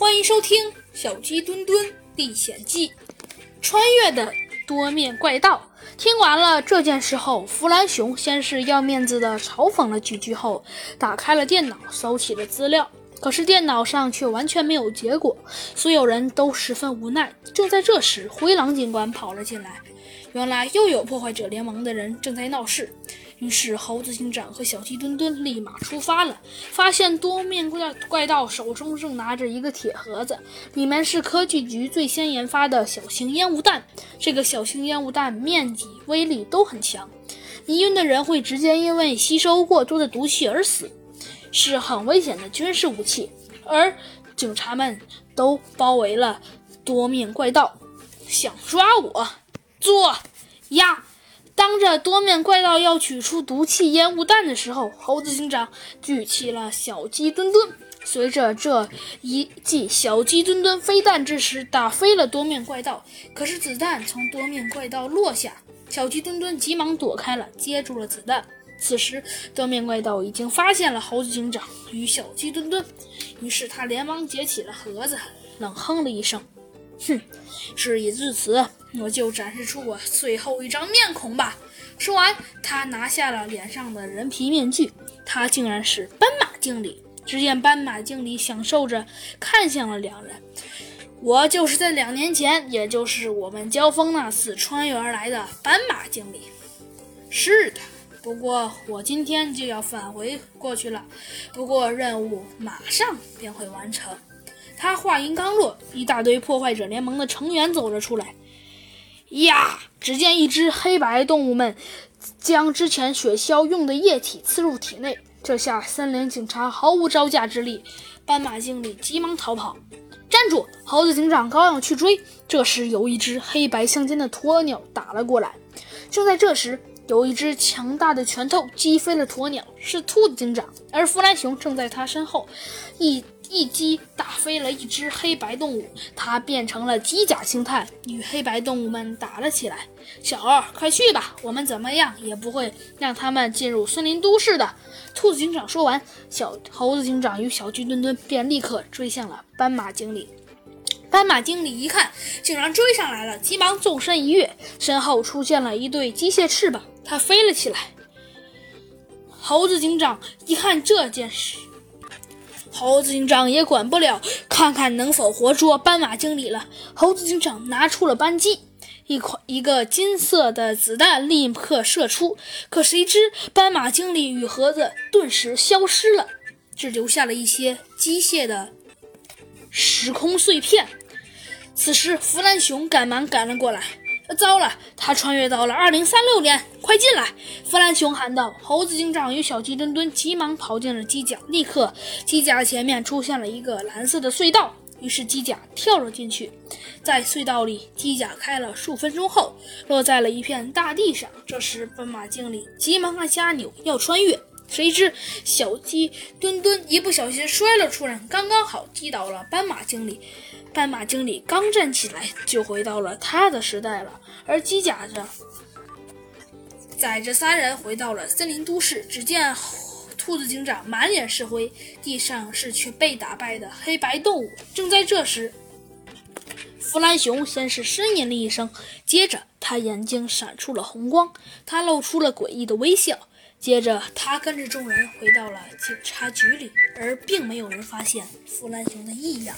欢迎收听《小鸡墩墩历险记》，穿越的多面怪盗。听完了这件事后，弗兰熊先是要面子的嘲讽了几句后，打开了电脑，搜起了资料。可是电脑上却完全没有结果，所有人都十分无奈。正在这时，灰狼警官跑了进来，原来又有破坏者联盟的人正在闹事。于是，猴子警长和小鸡墩墩立马出发了。发现多面怪怪盗手中正拿着一个铁盒子，里面是科技局最先研发的小型烟雾弹。这个小型烟雾弹面积、威力都很强，迷晕的人会直接因为吸收过多的毒气而死，是很危险的军事武器。而警察们都包围了多面怪盗，想抓我，做呀！当着多面怪盗要取出毒气烟雾弹的时候，猴子警长举起了小鸡墩墩。随着这一记小鸡墩墩飞弹之时，打飞了多面怪盗。可是子弹从多面怪盗落下，小鸡墩墩急忙躲开了，接住了子弹。此时，多面怪盗已经发现了猴子警长与小鸡墩墩，于是他连忙捡起了盒子，冷哼了一声。哼，事已至此，我就展示出我最后一张面孔吧。说完，他拿下了脸上的人皮面具，他竟然是斑马经理。只见斑马经理享受着看向了两人。我就是在两年前，也就是我们交锋那次穿越而来的斑马经理。是的，不过我今天就要返回过去了，不过任务马上便会完成。他话音刚落，一大堆破坏者联盟的成员走了出来。呀！只见一只黑白动物们将之前雪橇用的液体刺入体内，这下森林警察毫无招架之力。斑马经理急忙逃跑。站住！猴子警长刚要去追，这时有一只黑白相间的鸵鸟打了过来。正在这时，有一只强大的拳头击飞了鸵鸟，是兔子警长，而弗兰熊正在他身后，一。一击打飞了一只黑白动物，它变成了机甲形态，与黑白动物们打了起来。小二，快去吧，我们怎么样也不会让他们进入森林都市的。兔子警长说完，小猴子警长与小鸡墩墩便立刻追向了斑马经理。斑马经理一看，竟然追上来了，急忙纵身一跃，身后出现了一对机械翅膀，他飞了起来。猴子警长一看这件事。猴子警长也管不了，看看能否活捉斑马经理了。猴子警长拿出了扳机，一款一个金色的子弹立刻射出，可谁知斑马经理与盒子顿时消失了，只留下了一些机械的时空碎片。此时，弗兰熊赶忙赶了过来。糟了，他穿越到了二零三六年！快进来！弗兰熊喊道。猴子警长与小鸡墩墩急忙跑进了机甲，立刻机甲前面出现了一个蓝色的隧道，于是机甲跳了进去。在隧道里，机甲开了数分钟后，落在了一片大地上。这时，斑马经理急忙按下按钮要穿越，谁知小鸡墩墩一不小心摔了出来，刚刚好击倒了斑马经理。斑马经理刚站起来，就回到了他的时代了。而机甲着载着三人回到了森林都市。只见兔子警长满脸是灰，地上是却被打败的黑白动物。正在这时，弗兰熊先是呻吟了一声，接着他眼睛闪出了红光，他露出了诡异的微笑。接着，他跟着众人回到了警察局里，而并没有人发现弗兰熊的异样。